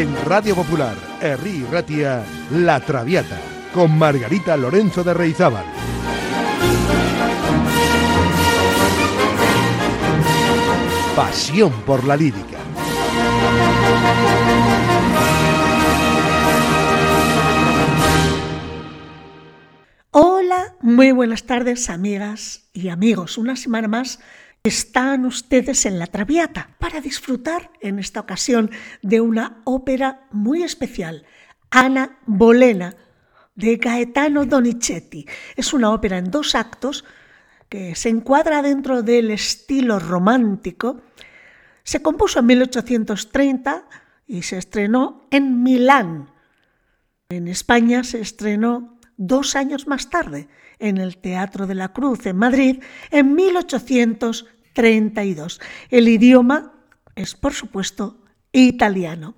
En Radio Popular, Herri Ratia, La Traviata, con Margarita Lorenzo de Reizábal. Pasión por la lírica. Hola, muy buenas tardes amigas y amigos. Una semana más están ustedes en la Traviata para disfrutar en esta ocasión de una ópera muy especial, Ana Bolena, de Gaetano Donizetti. Es una ópera en dos actos que se encuadra dentro del estilo romántico. Se compuso en 1830 y se estrenó en Milán. En España se estrenó dos años más tarde, en el Teatro de la Cruz en Madrid, en 1832. El idioma es, por supuesto, italiano.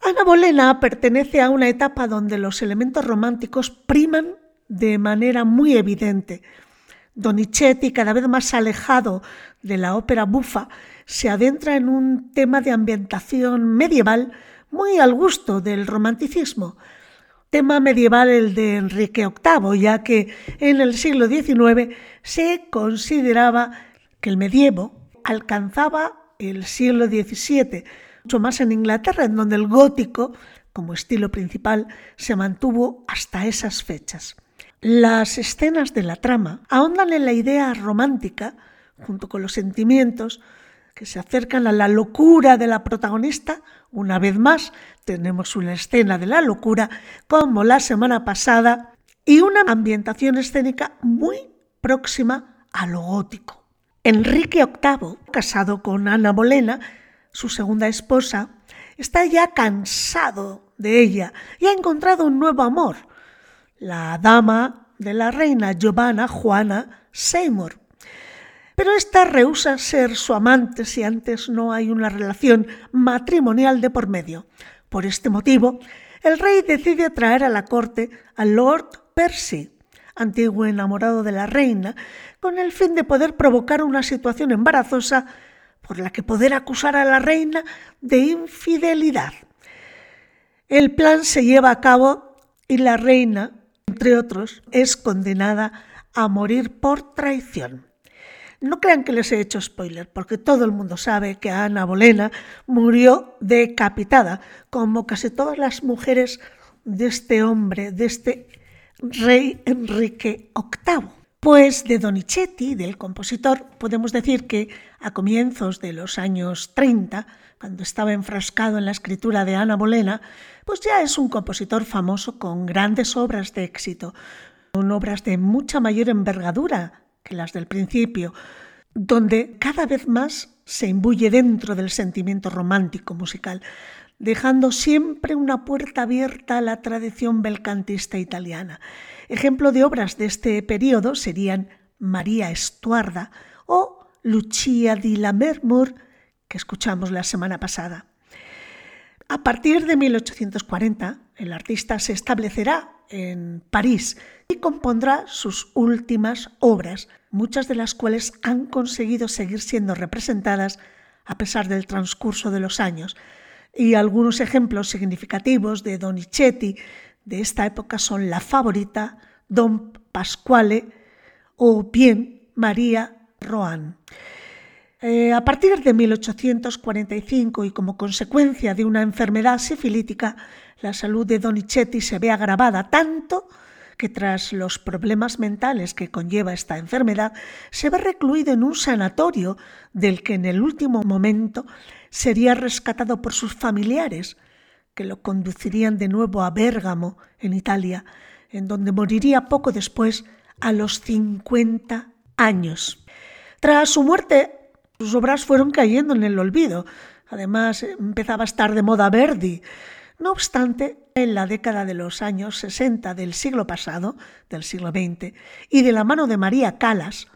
Ana Bolena pertenece a una etapa donde los elementos románticos priman de manera muy evidente. Donizetti, cada vez más alejado de la ópera bufa, se adentra en un tema de ambientación medieval muy al gusto del romanticismo. Tema medieval el de Enrique VIII, ya que en el siglo XIX se consideraba que el medievo alcanzaba el siglo XVII, mucho más en Inglaterra, en donde el gótico, como estilo principal, se mantuvo hasta esas fechas. Las escenas de la trama ahondan en la idea romántica, junto con los sentimientos que se acercan a la locura de la protagonista. Una vez más, tenemos una escena de la locura, como la semana pasada, y una ambientación escénica muy próxima a lo gótico. Enrique VIII, casado con Ana Bolena, su segunda esposa, está ya cansado de ella y ha encontrado un nuevo amor, la dama de la reina Giovanna Juana Seymour. Pero esta rehúsa ser su amante si antes no hay una relación matrimonial de por medio. Por este motivo, el rey decide traer a la corte a Lord Percy, antiguo enamorado de la reina, con el fin de poder provocar una situación embarazosa por la que poder acusar a la reina de infidelidad. El plan se lleva a cabo y la reina entre otros, es condenada a morir por traición. No crean que les he hecho spoiler, porque todo el mundo sabe que Ana Bolena murió decapitada, como casi todas las mujeres de este hombre, de este rey Enrique VIII. Pues de Donizetti, del compositor, podemos decir que a comienzos de los años 30, cuando estaba enfrascado en la escritura de Ana Bolena, pues ya es un compositor famoso con grandes obras de éxito, con obras de mucha mayor envergadura que las del principio, donde cada vez más se imbuye dentro del sentimiento romántico musical, dejando siempre una puerta abierta a la tradición belcantista italiana. Ejemplo de obras de este periodo serían María Estuarda o Lucia di Lammermoor, que escuchamos la semana pasada. A partir de 1840, el artista se establecerá en París y compondrá sus últimas obras, muchas de las cuales han conseguido seguir siendo representadas a pesar del transcurso de los años. Y algunos ejemplos significativos de Donizetti de esta época son La Favorita, Don Pasquale o bien María Rohan. Eh, a partir de 1845 y como consecuencia de una enfermedad sifilítica, la salud de Donizetti se ve agravada tanto que tras los problemas mentales que conlleva esta enfermedad, se ve recluido en un sanatorio del que en el último momento sería rescatado por sus familiares, que lo conducirían de nuevo a Bérgamo, en Italia, en donde moriría poco después, a los 50 años. Tras su muerte, sus obras fueron cayendo en el olvido. Además, empezaba a estar de moda Verdi. No obstante, en la década de los años 60 del siglo pasado, del siglo XX, y de la mano de María Callas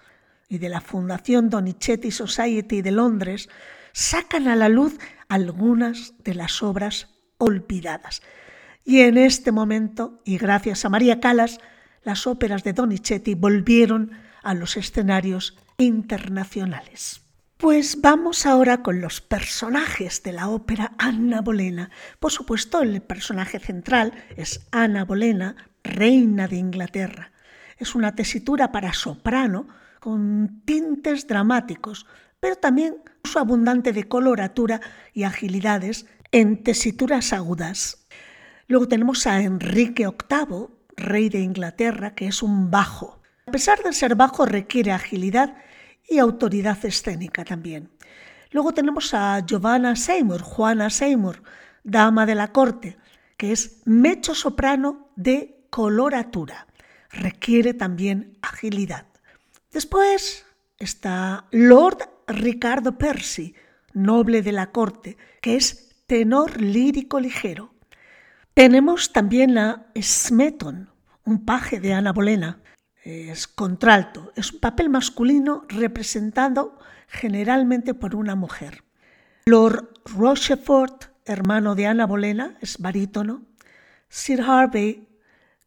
y de la Fundación Donizetti Society de Londres, sacan a la luz algunas de las obras olvidadas. Y en este momento, y gracias a María Callas, las óperas de Donizetti volvieron a los escenarios internacionales. Pues vamos ahora con los personajes de la ópera Anna Bolena. Por supuesto, el personaje central es Ana Bolena, reina de Inglaterra. Es una tesitura para soprano con tintes dramáticos, pero también su abundante de coloratura y agilidades en tesituras agudas. Luego tenemos a Enrique VIII, rey de Inglaterra, que es un bajo. A pesar de ser bajo, requiere agilidad y autoridad escénica también. Luego tenemos a Giovanna Seymour, Juana Seymour, dama de la corte, que es mecho soprano de coloratura. Requiere también agilidad. Después está Lord Ricardo Percy, noble de la corte, que es tenor lírico ligero. Tenemos también a Smeton, un paje de Ana Bolena, es contralto, es un papel masculino representado generalmente por una mujer. Lord Rochefort, hermano de Ana Bolena, es barítono. Sir Harvey,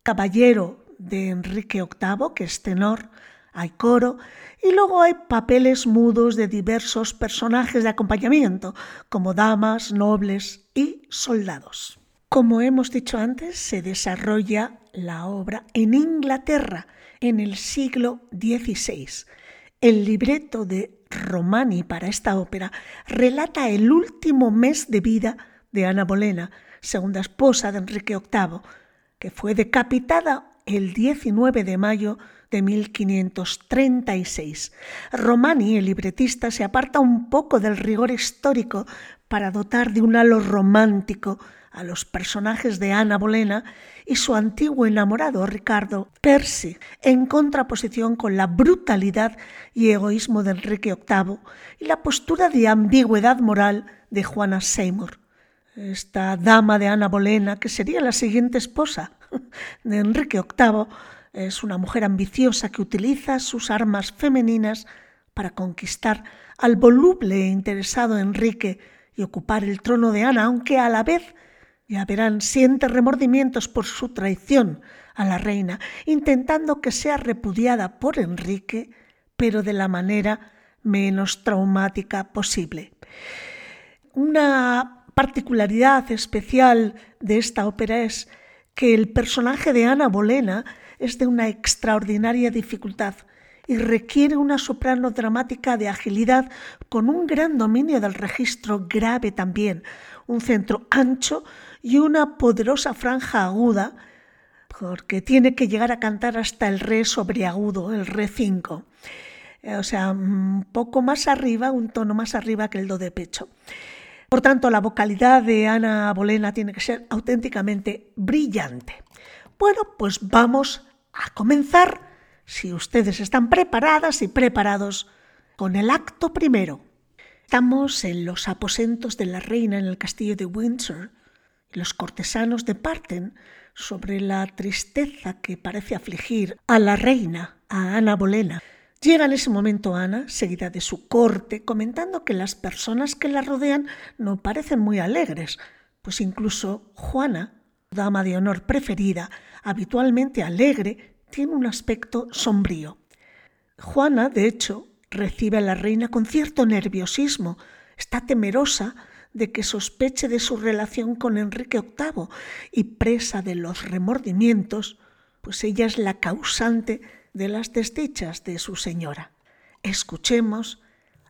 caballero de Enrique VIII, que es tenor, hay coro, y luego hay papeles mudos de diversos personajes de acompañamiento, como damas, nobles y soldados. Como hemos dicho antes, se desarrolla la obra en Inglaterra en el siglo XVI. El libreto de Romani para esta ópera relata el último mes de vida de Ana Bolena, segunda esposa de Enrique VIII, que fue decapitada el 19 de mayo de 1536. Romani, el libretista, se aparta un poco del rigor histórico para dotar de un halo romántico a los personajes de Ana Bolena y su antiguo enamorado Ricardo Percy, en contraposición con la brutalidad y egoísmo de Enrique VIII y la postura de ambigüedad moral de Juana Seymour. Esta dama de Ana Bolena, que sería la siguiente esposa de Enrique VIII, es una mujer ambiciosa que utiliza sus armas femeninas para conquistar al voluble e interesado Enrique y ocupar el trono de Ana, aunque a la vez ya verán, siente remordimientos por su traición a la reina, intentando que sea repudiada por Enrique, pero de la manera menos traumática posible. Una particularidad especial de esta ópera es que el personaje de Ana Bolena es de una extraordinaria dificultad y requiere una soprano dramática de agilidad con un gran dominio del registro grave también, un centro ancho y una poderosa franja aguda, porque tiene que llegar a cantar hasta el re sobreagudo, el re 5. O sea, un poco más arriba, un tono más arriba que el do de pecho. Por tanto, la vocalidad de Ana Bolena tiene que ser auténticamente brillante. Bueno, pues vamos a comenzar, si ustedes están preparadas y preparados, con el acto primero. Estamos en los aposentos de la reina en el castillo de Windsor los cortesanos departen sobre la tristeza que parece afligir a la reina, a Ana Bolena. Llega en ese momento Ana, seguida de su corte, comentando que las personas que la rodean no parecen muy alegres, pues incluso Juana, dama de honor preferida, habitualmente alegre, tiene un aspecto sombrío. Juana, de hecho, recibe a la reina con cierto nerviosismo, está temerosa de que sospeche de su relación con Enrique VIII y presa de los remordimientos, pues ella es la causante de las desdichas de su señora. Escuchemos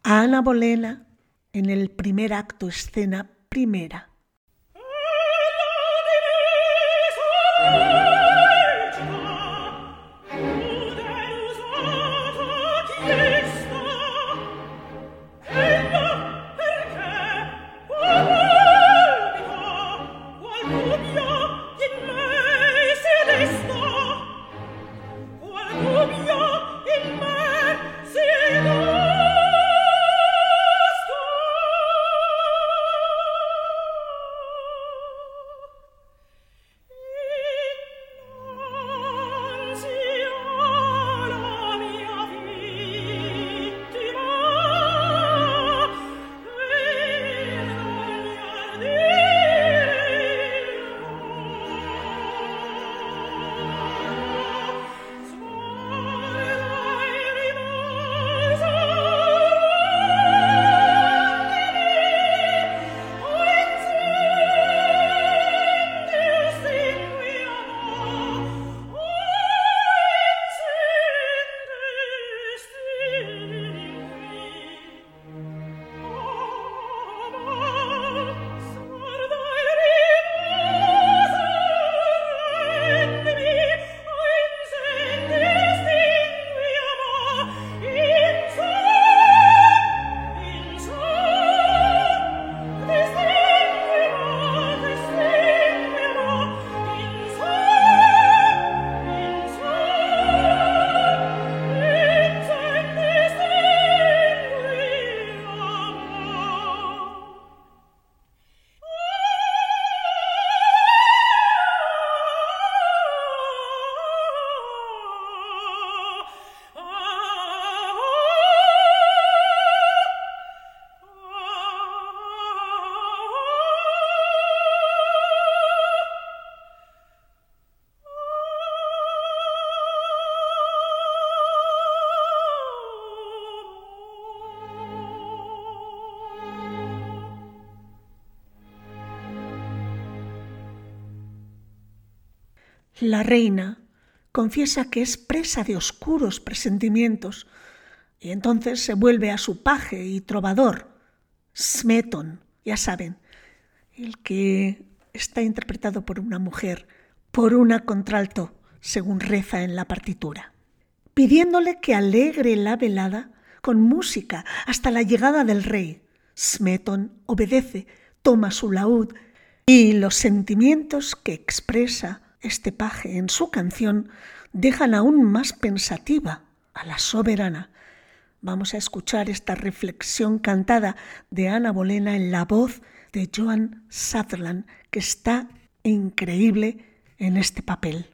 a Ana Bolena en el primer acto escena primera. La reina confiesa que es presa de oscuros presentimientos y entonces se vuelve a su paje y trovador, Smeton, ya saben, el que está interpretado por una mujer, por una contralto, según reza en la partitura, pidiéndole que alegre la velada con música hasta la llegada del rey. Smeton obedece, toma su laúd y los sentimientos que expresa este paje en su canción dejan aún más pensativa a la soberana. Vamos a escuchar esta reflexión cantada de Ana Bolena en la voz de Joan Sutherland, que está increíble en este papel.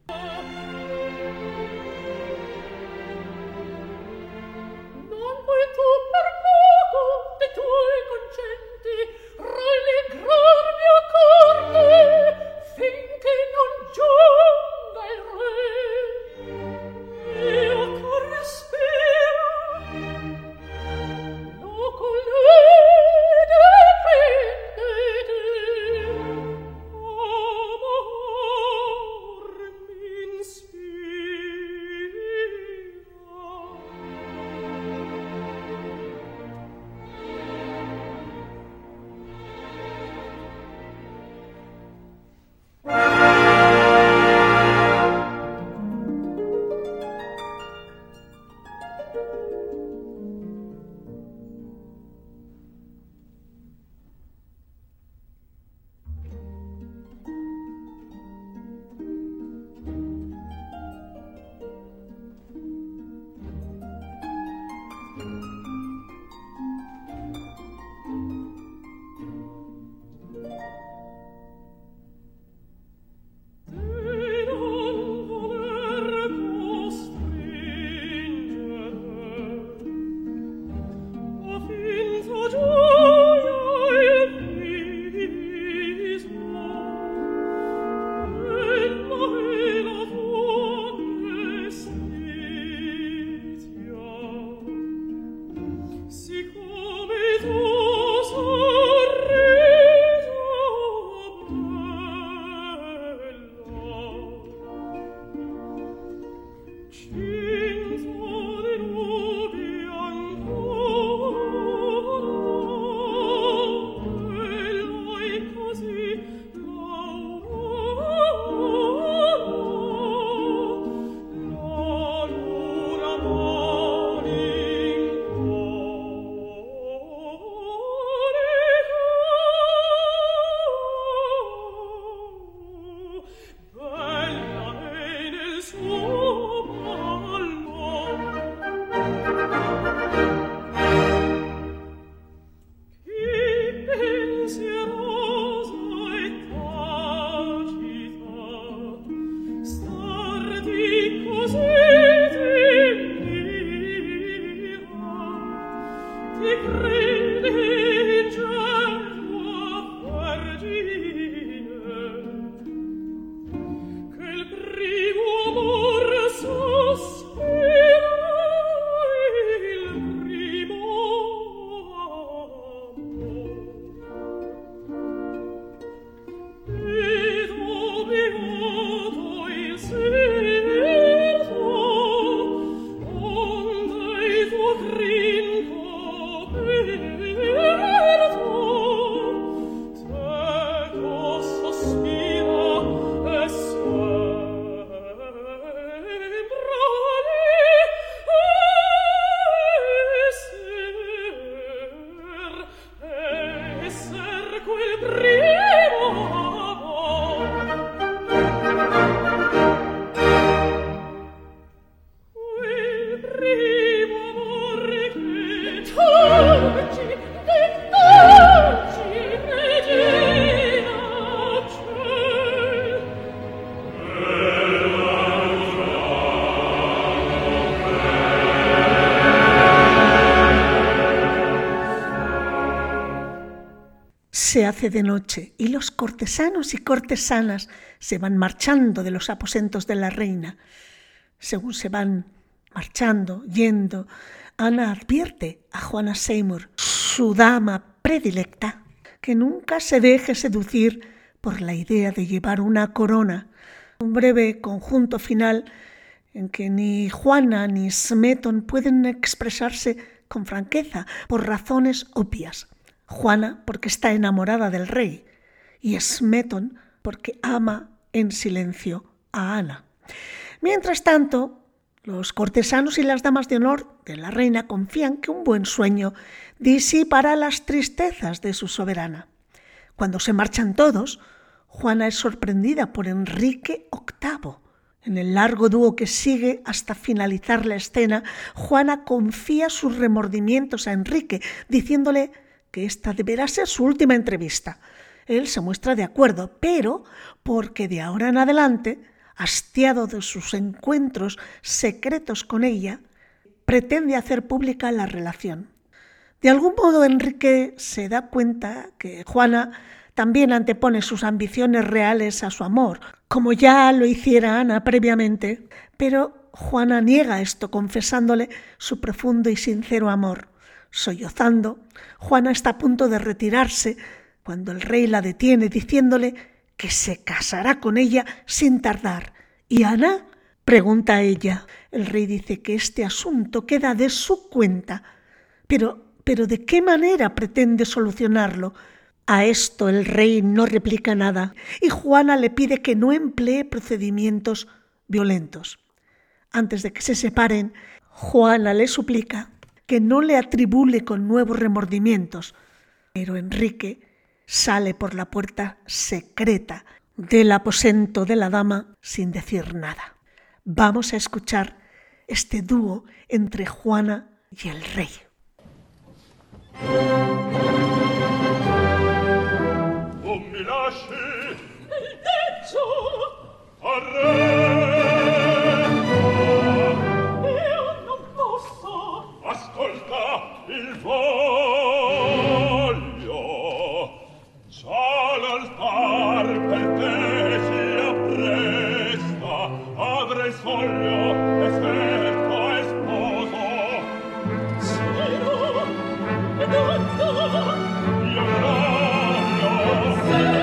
Hace de noche y los cortesanos y cortesanas se van marchando de los aposentos de la reina. Según se van marchando, yendo, Ana advierte a Juana Seymour, su dama predilecta, que nunca se deje seducir por la idea de llevar una corona, Un breve conjunto final en que ni Juana ni Smeton pueden expresarse con franqueza por razones obvias. Juana porque está enamorada del rey y Smeton porque ama en silencio a Ana. Mientras tanto, los cortesanos y las damas de honor de la reina confían que un buen sueño disipará las tristezas de su soberana. Cuando se marchan todos, Juana es sorprendida por Enrique VIII. En el largo dúo que sigue hasta finalizar la escena, Juana confía sus remordimientos a Enrique, diciéndole que esta deberá ser su última entrevista. Él se muestra de acuerdo, pero porque de ahora en adelante, hastiado de sus encuentros secretos con ella, pretende hacer pública la relación. De algún modo Enrique se da cuenta que Juana también antepone sus ambiciones reales a su amor, como ya lo hiciera Ana previamente, pero Juana niega esto confesándole su profundo y sincero amor. Sollozando, Juana está a punto de retirarse cuando el rey la detiene diciéndole que se casará con ella sin tardar. ¿Y Ana? pregunta ella. El rey dice que este asunto queda de su cuenta. Pero, pero ¿de qué manera pretende solucionarlo? A esto el rey no replica nada y Juana le pide que no emplee procedimientos violentos. Antes de que se separen, Juana le suplica que no le atribule con nuevos remordimientos. Pero Enrique sale por la puerta secreta del aposento de la dama sin decir nada. Vamos a escuchar este dúo entre Juana y el rey. Oh, mi lasci voglio già l'altar per te si appresta. Avrei soglio esperto e sposo Sero, no, no, io voglio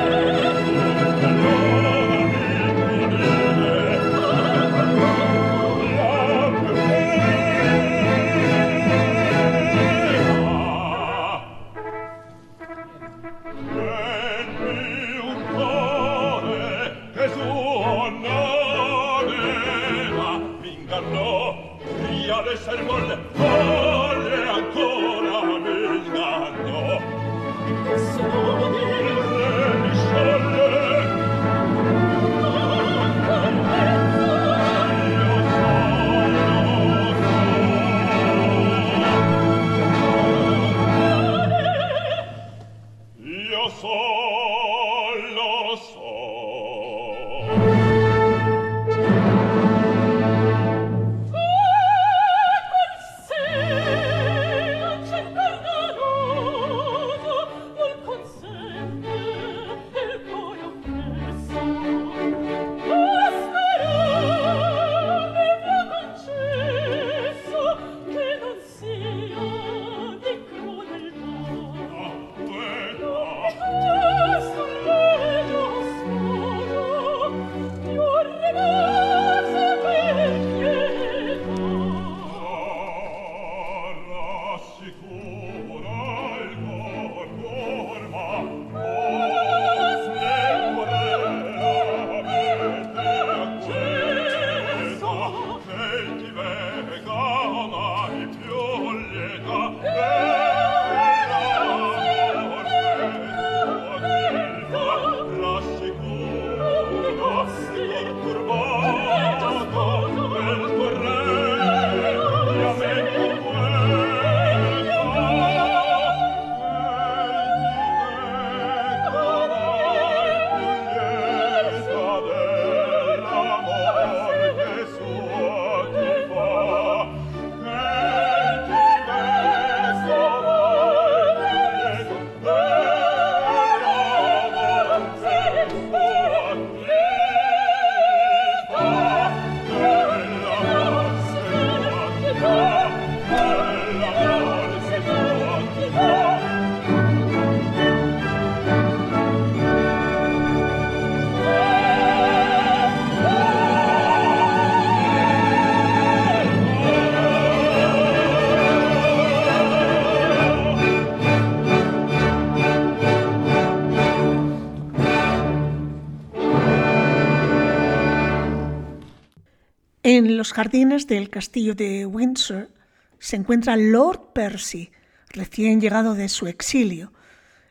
En los jardines del castillo de Windsor se encuentra Lord Percy, recién llegado de su exilio,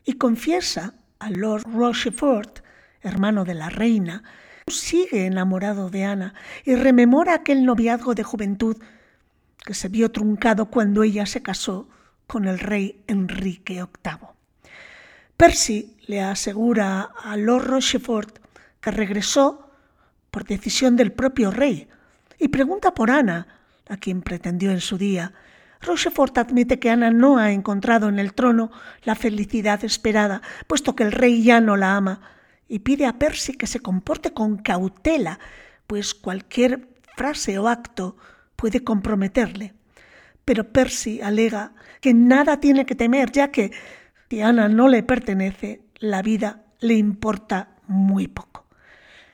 y confiesa a Lord Rochefort, hermano de la reina, sigue enamorado de Ana y rememora aquel noviazgo de juventud que se vio truncado cuando ella se casó con el rey Enrique VIII. Percy le asegura a Lord Rochefort que regresó por decisión del propio rey y pregunta por Ana, a quien pretendió en su día. Rochefort admite que Ana no ha encontrado en el trono la felicidad esperada, puesto que el rey ya no la ama, y pide a Percy que se comporte con cautela, pues cualquier frase o acto puede comprometerle. Pero Percy alega que nada tiene que temer, ya que si Ana no le pertenece, la vida le importa muy poco.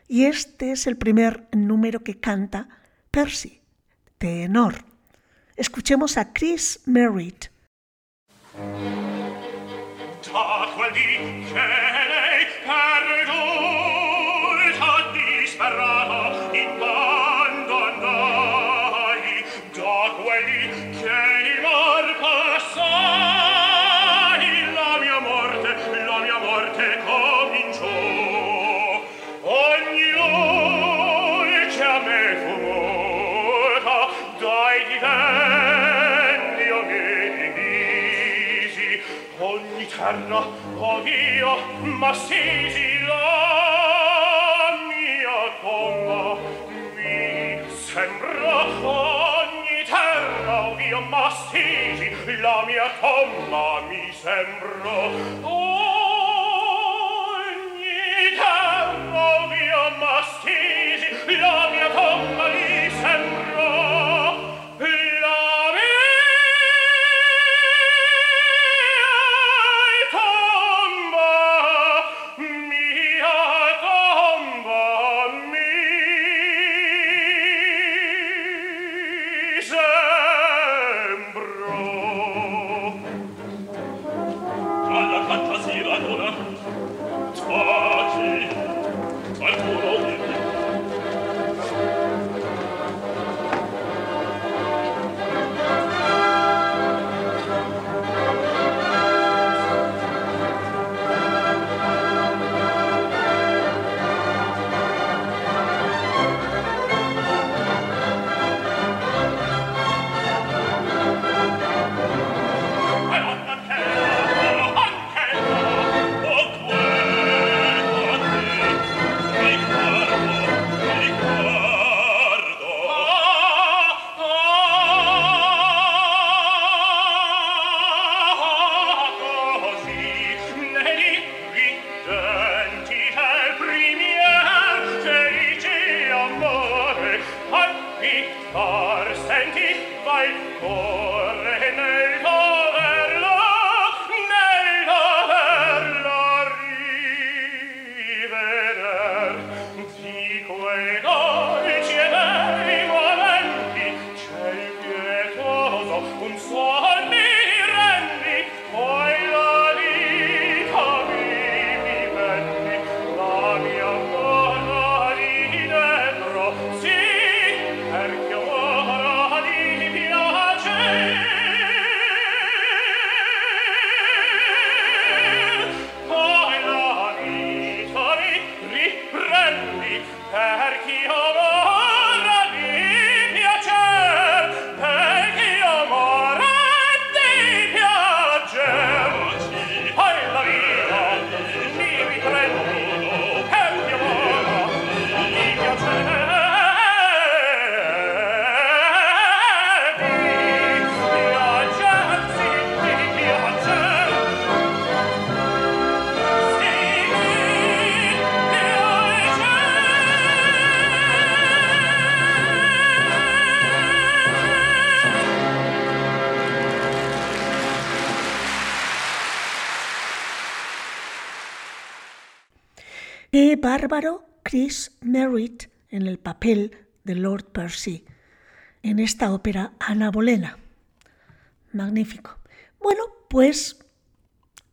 Y este es el primer número que canta Percy, tenor. Escuchemos a Chris Merritt. carro oh Dio ma sisi la mia tomba mi sembra ogni terra oh Dio ma sisi la mia tomba. Mi sembra ogni terra oh Dio ma sisi la mia tomba. Bárbaro Chris Merritt en el papel de Lord Percy en esta ópera Ana Bolena. Magnífico. Bueno, pues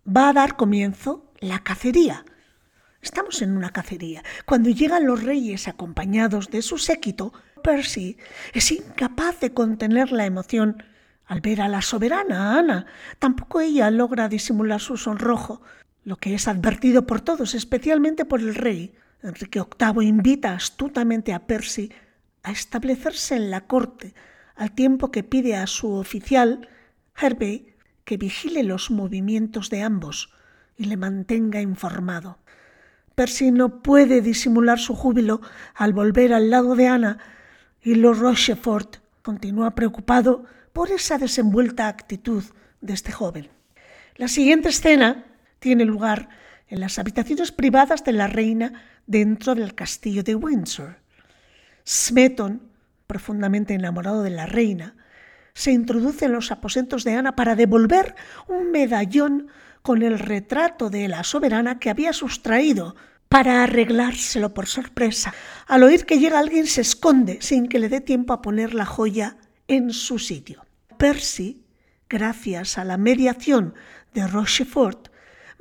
va a dar comienzo la cacería. Estamos en una cacería. Cuando llegan los reyes acompañados de su séquito, Percy es incapaz de contener la emoción al ver a la soberana Ana. Tampoco ella logra disimular su sonrojo, lo que es advertido por todos, especialmente por el rey. Enrique VIII invita astutamente a Percy a establecerse en la corte, al tiempo que pide a su oficial, Hervey, que vigile los movimientos de ambos y le mantenga informado. Percy no puede disimular su júbilo al volver al lado de Ana y Lord Rochefort continúa preocupado por esa desenvuelta actitud de este joven. La siguiente escena tiene lugar en las habitaciones privadas de la reina dentro del castillo de Windsor. Smeton, profundamente enamorado de la reina, se introduce en los aposentos de Ana para devolver un medallón con el retrato de la soberana que había sustraído para arreglárselo por sorpresa. Al oír que llega alguien se esconde sin que le dé tiempo a poner la joya en su sitio. Percy, gracias a la mediación de Rochefort,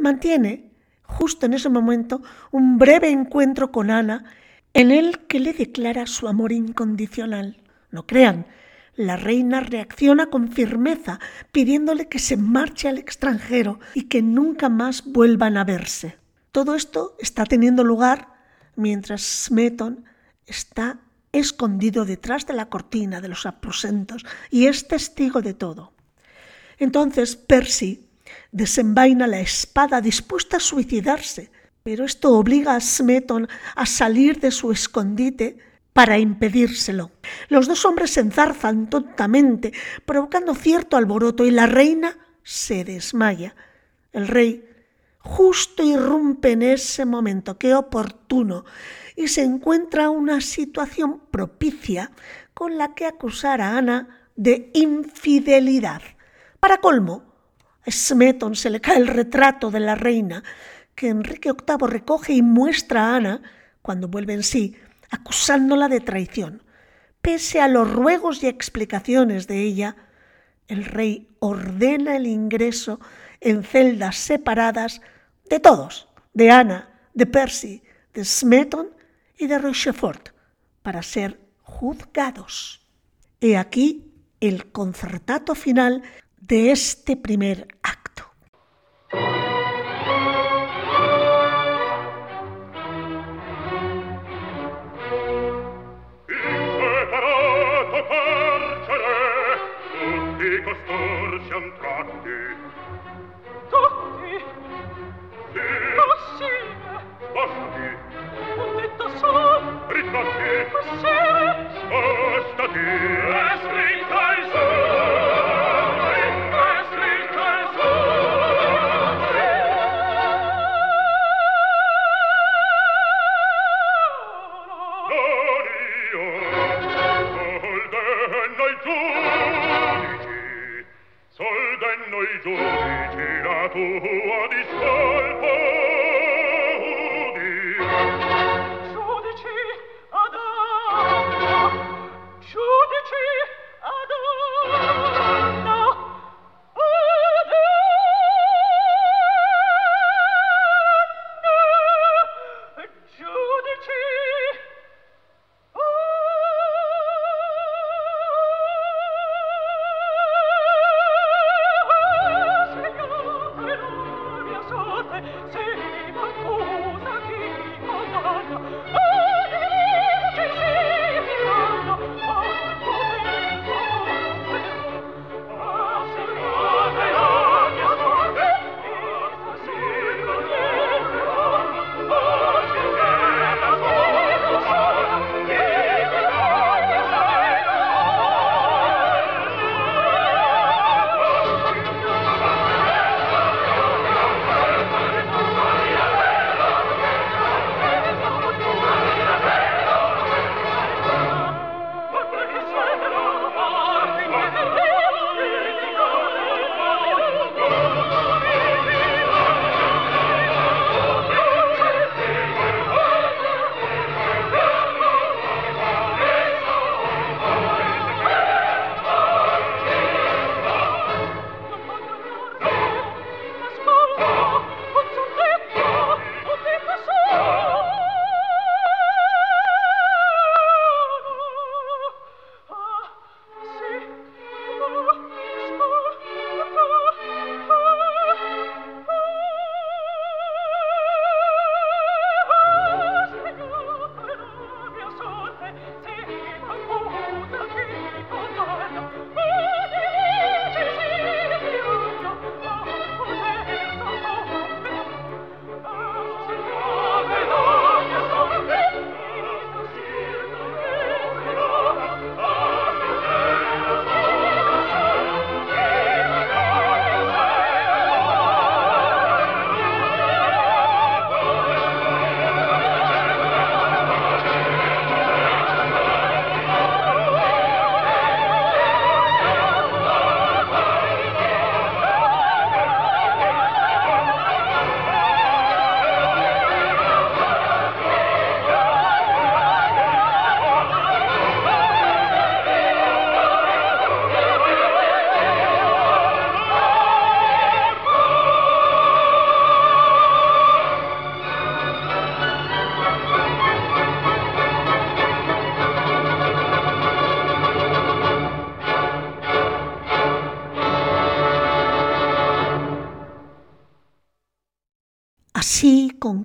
mantiene justo en ese momento un breve encuentro con Ana en el que le declara su amor incondicional. No crean, la reina reacciona con firmeza, pidiéndole que se marche al extranjero y que nunca más vuelvan a verse. Todo esto está teniendo lugar mientras Smeton está escondido detrás de la cortina de los aposentos y es testigo de todo. Entonces Percy desenvaina la espada dispuesta a suicidarse, pero esto obliga a Smeton a salir de su escondite para impedírselo. Los dos hombres se enzarzan tontamente, provocando cierto alboroto, y la reina se desmaya. El rey justo irrumpe en ese momento, qué oportuno, y se encuentra una situación propicia con la que acusar a Ana de infidelidad. Para colmo, a Smeton se le cae el retrato de la reina, que Enrique VIII recoge y muestra a Ana cuando vuelve en sí, acusándola de traición. Pese a los ruegos y explicaciones de ella, el rey ordena el ingreso en celdas separadas de todos, de Ana, de Percy, de Smeton y de Rochefort, para ser juzgados. He aquí el concertato final de este primer acto. Almighty.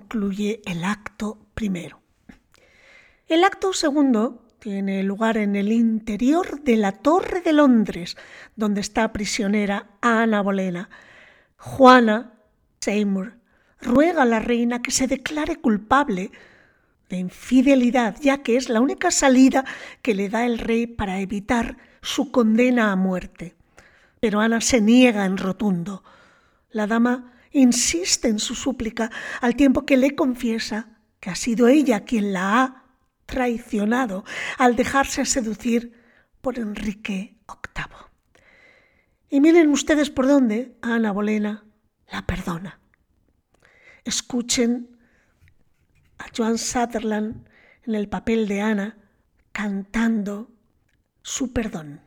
Concluye el acto primero. El acto segundo tiene lugar en el interior de la Torre de Londres, donde está prisionera Ana Bolena. Juana Seymour ruega a la reina que se declare culpable de infidelidad, ya que es la única salida que le da el rey para evitar su condena a muerte. Pero Ana se niega en rotundo. La dama insiste en su súplica al tiempo que le confiesa que ha sido ella quien la ha traicionado al dejarse seducir por Enrique VIII. Y miren ustedes por dónde Ana Bolena la perdona. Escuchen a Joan Sutherland en el papel de Ana cantando su perdón.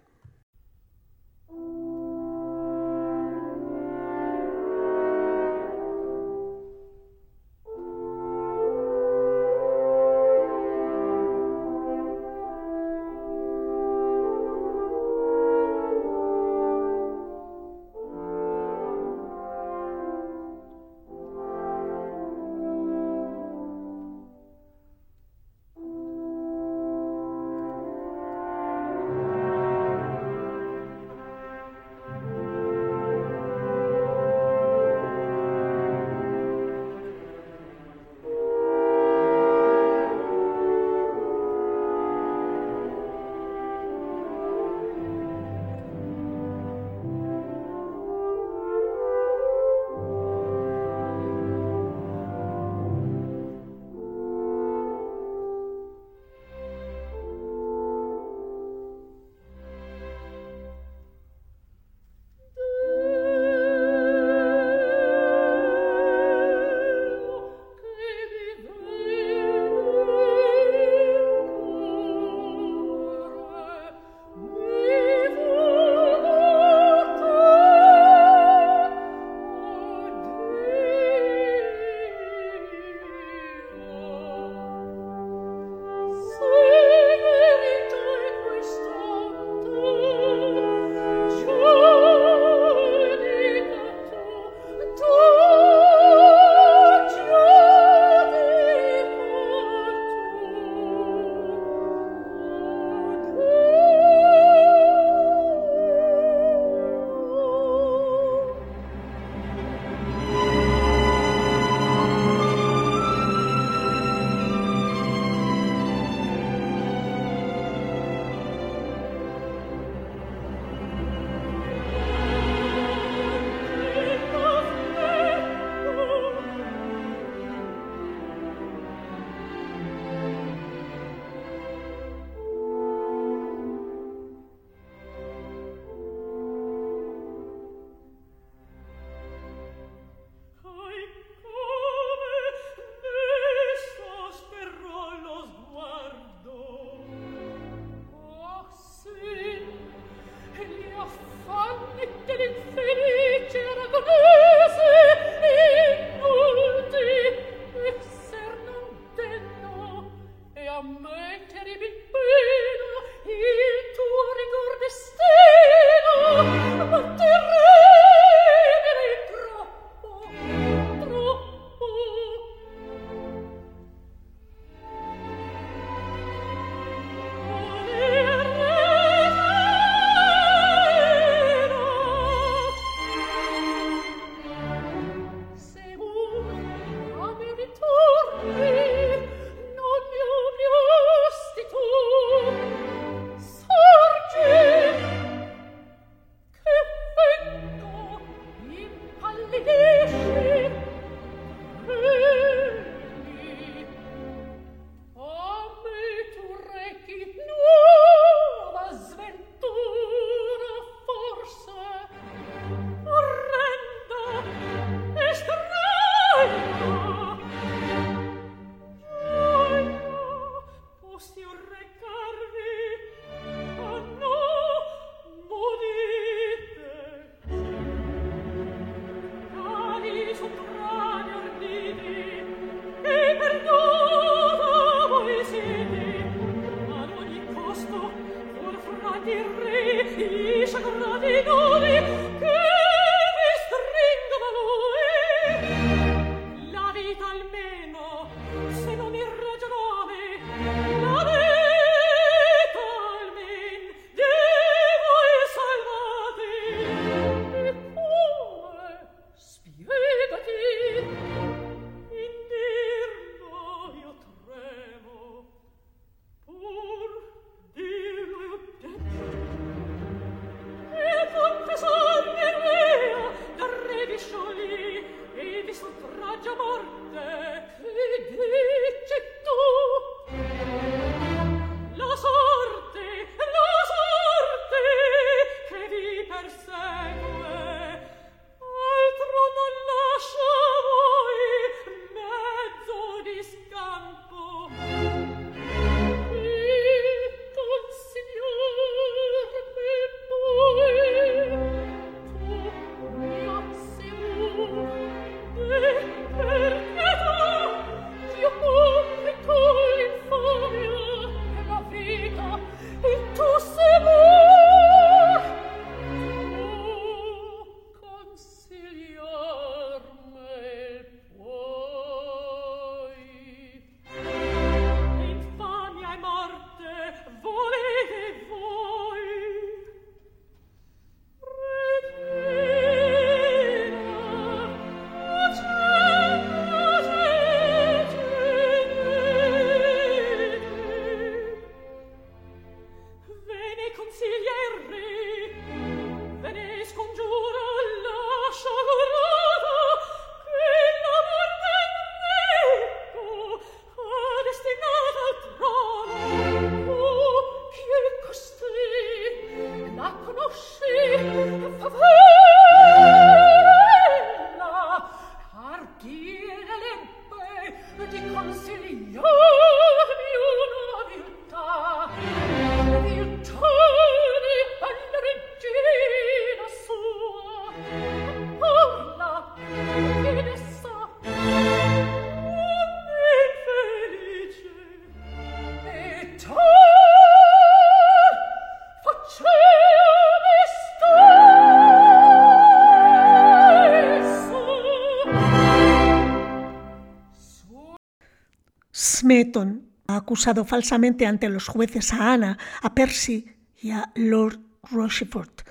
Acusado falsamente ante los jueces a Ana, a Percy y a Lord Rochefort,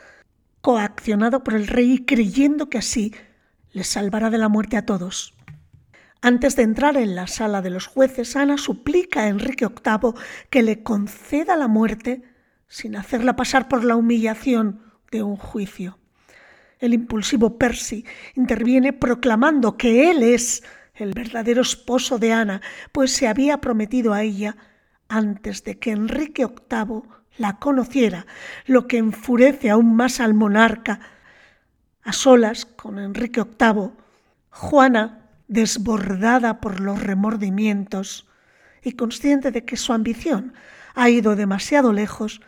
coaccionado por el rey y creyendo que así les salvará de la muerte a todos. Antes de entrar en la sala de los jueces, Ana suplica a Enrique VIII que le conceda la muerte sin hacerla pasar por la humillación de un juicio. El impulsivo Percy interviene proclamando que él es el verdadero esposo de Ana, pues se había prometido a ella antes de que Enrique VIII la conociera, lo que enfurece aún más al monarca. A solas con Enrique VIII, Juana desbordada por los remordimientos y consciente de que su ambición ha ido demasiado lejos,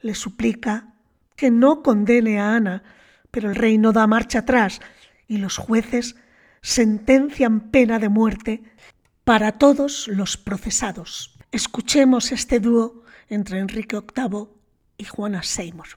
le suplica que no condene a Ana, pero el rey no da marcha atrás y los jueces sentencian pena de muerte para todos los procesados. Escuchemos este dúo entre Enrique VIII y Juana Seymour.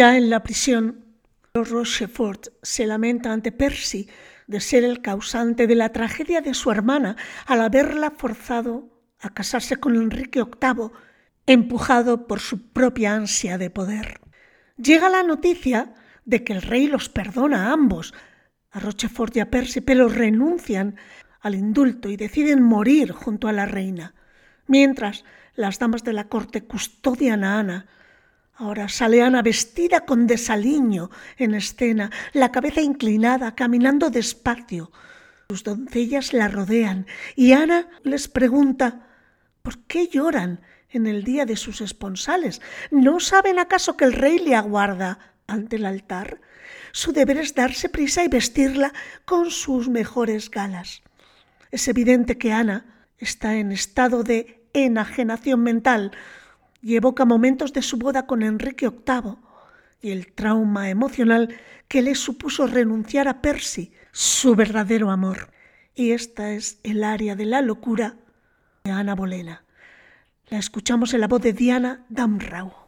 Ya en la prisión, Rochefort se lamenta ante Percy de ser el causante de la tragedia de su hermana al haberla forzado a casarse con Enrique VIII, empujado por su propia ansia de poder. Llega la noticia de que el rey los perdona a ambos, a Rochefort y a Percy, pero renuncian al indulto y deciden morir junto a la reina, mientras las damas de la corte custodian a Ana, Ahora sale Ana vestida con desaliño en escena, la cabeza inclinada, caminando despacio. Sus doncellas la rodean y Ana les pregunta ¿por qué lloran en el día de sus esponsales? ¿No saben acaso que el rey le aguarda ante el altar. Su deber es darse prisa y vestirla con sus mejores galas. Es evidente que Ana está en estado de enajenación mental y evoca momentos de su boda con Enrique VIII y el trauma emocional que le supuso renunciar a Percy, su verdadero amor. Y esta es el área de la locura de Ana Bolena. La escuchamos en la voz de Diana Damrau.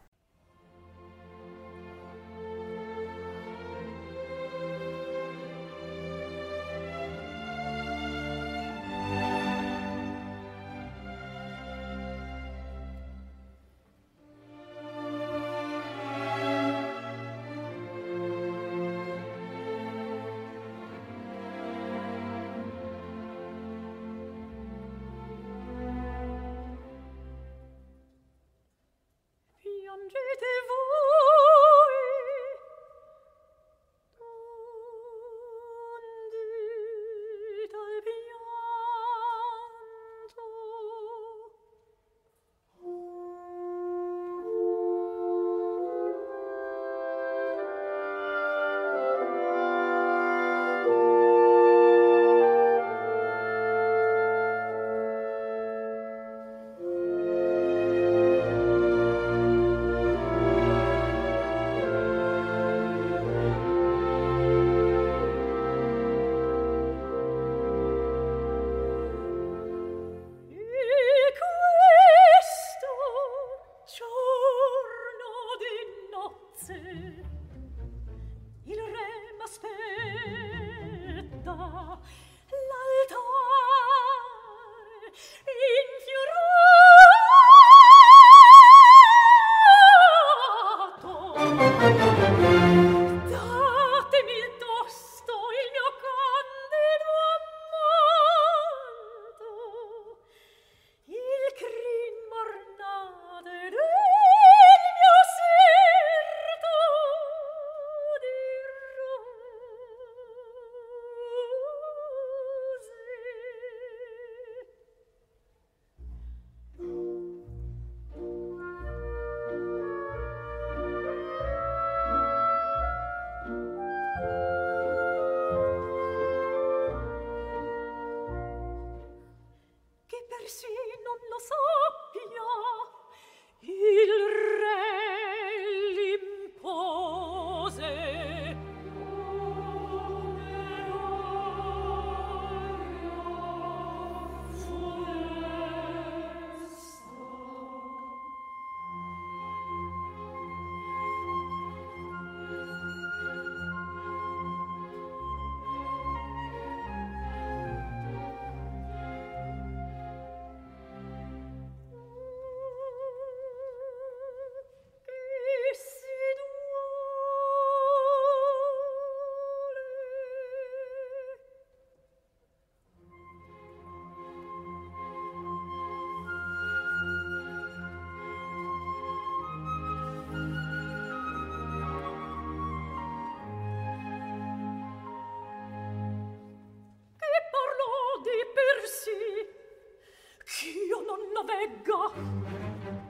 voglia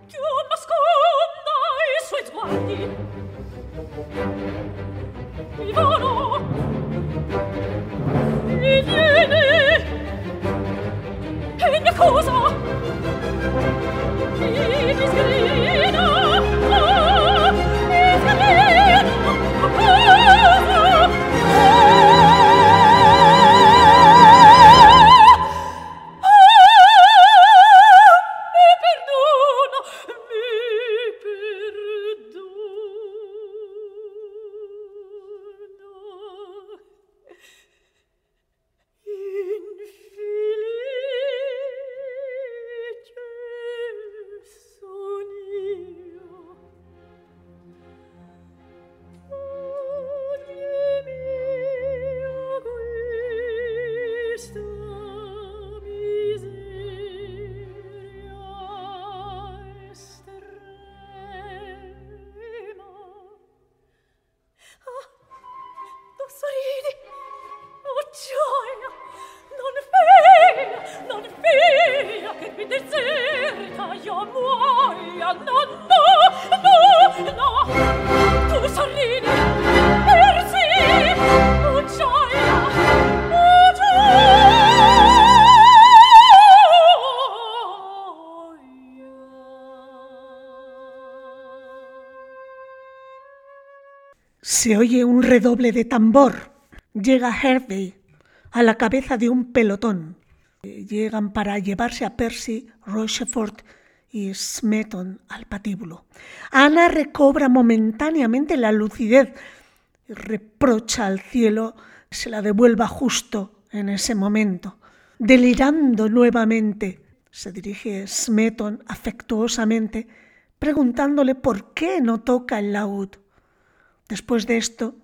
più nasconda i suoi sguardi. Vivono i miei redoble de tambor. Llega Hervey a la cabeza de un pelotón. Llegan para llevarse a Percy, Rochefort y Smeton al patíbulo. Ana recobra momentáneamente la lucidez y reprocha al cielo que se la devuelva justo en ese momento. Delirando nuevamente, se dirige Smeton afectuosamente preguntándole por qué no toca el laúd. Después de esto,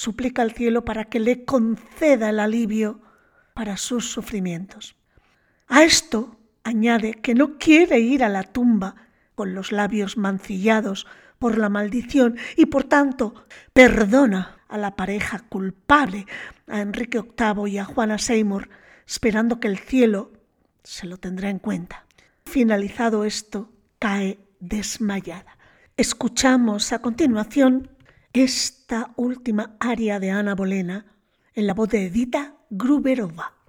suplica al cielo para que le conceda el alivio para sus sufrimientos. A esto añade que no quiere ir a la tumba con los labios mancillados por la maldición y por tanto perdona a la pareja culpable, a Enrique VIII y a Juana Seymour, esperando que el cielo se lo tendrá en cuenta. Finalizado esto, cae desmayada. Escuchamos a continuación esta última aria de Ana Bolena en la voz de Edita Gruberova.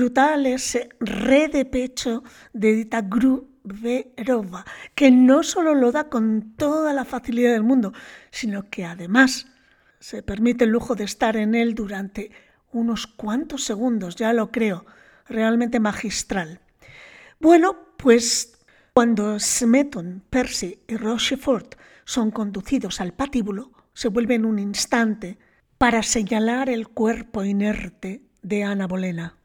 Brutal ese re de pecho de Edita Gruberova, que no solo lo da con toda la facilidad del mundo, sino que además se permite el lujo de estar en él durante unos cuantos segundos, ya lo creo, realmente magistral. Bueno, pues cuando Smeton, Percy y Rochefort son conducidos al patíbulo, se vuelven un instante para señalar el cuerpo inerte de Ana Bolena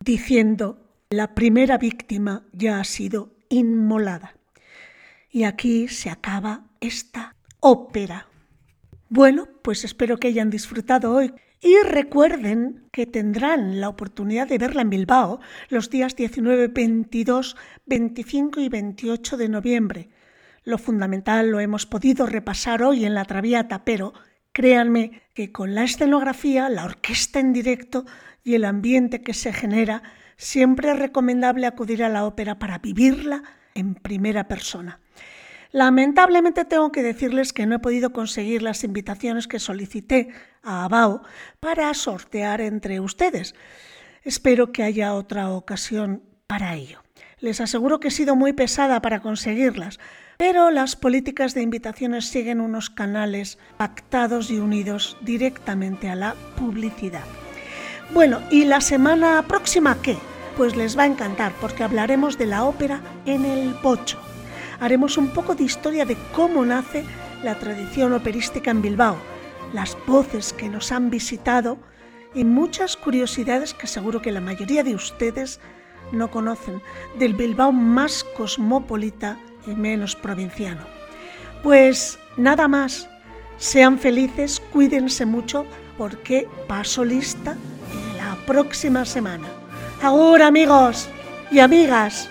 diciendo, la primera víctima ya ha sido inmolada. Y aquí se acaba esta ópera. Bueno, pues espero que hayan disfrutado hoy y recuerden que tendrán la oportunidad de verla en Bilbao los días 19, 22, 25 y 28 de noviembre. Lo fundamental lo hemos podido repasar hoy en la Traviata, pero créanme que con la escenografía, la orquesta en directo y el ambiente que se genera, siempre es recomendable acudir a la ópera para vivirla en primera persona. Lamentablemente tengo que decirles que no he podido conseguir las invitaciones que solicité a Abao para sortear entre ustedes. Espero que haya otra ocasión para ello. Les aseguro que he sido muy pesada para conseguirlas, pero las políticas de invitaciones siguen unos canales pactados y unidos directamente a la publicidad. Bueno, ¿y la semana próxima qué? Pues les va a encantar porque hablaremos de la ópera en el Pocho haremos un poco de historia de cómo nace la tradición operística en Bilbao, las voces que nos han visitado y muchas curiosidades que seguro que la mayoría de ustedes no conocen del Bilbao más cosmopolita y menos provinciano. Pues nada más, sean felices, cuídense mucho porque paso lista la próxima semana. Ahora amigos y amigas.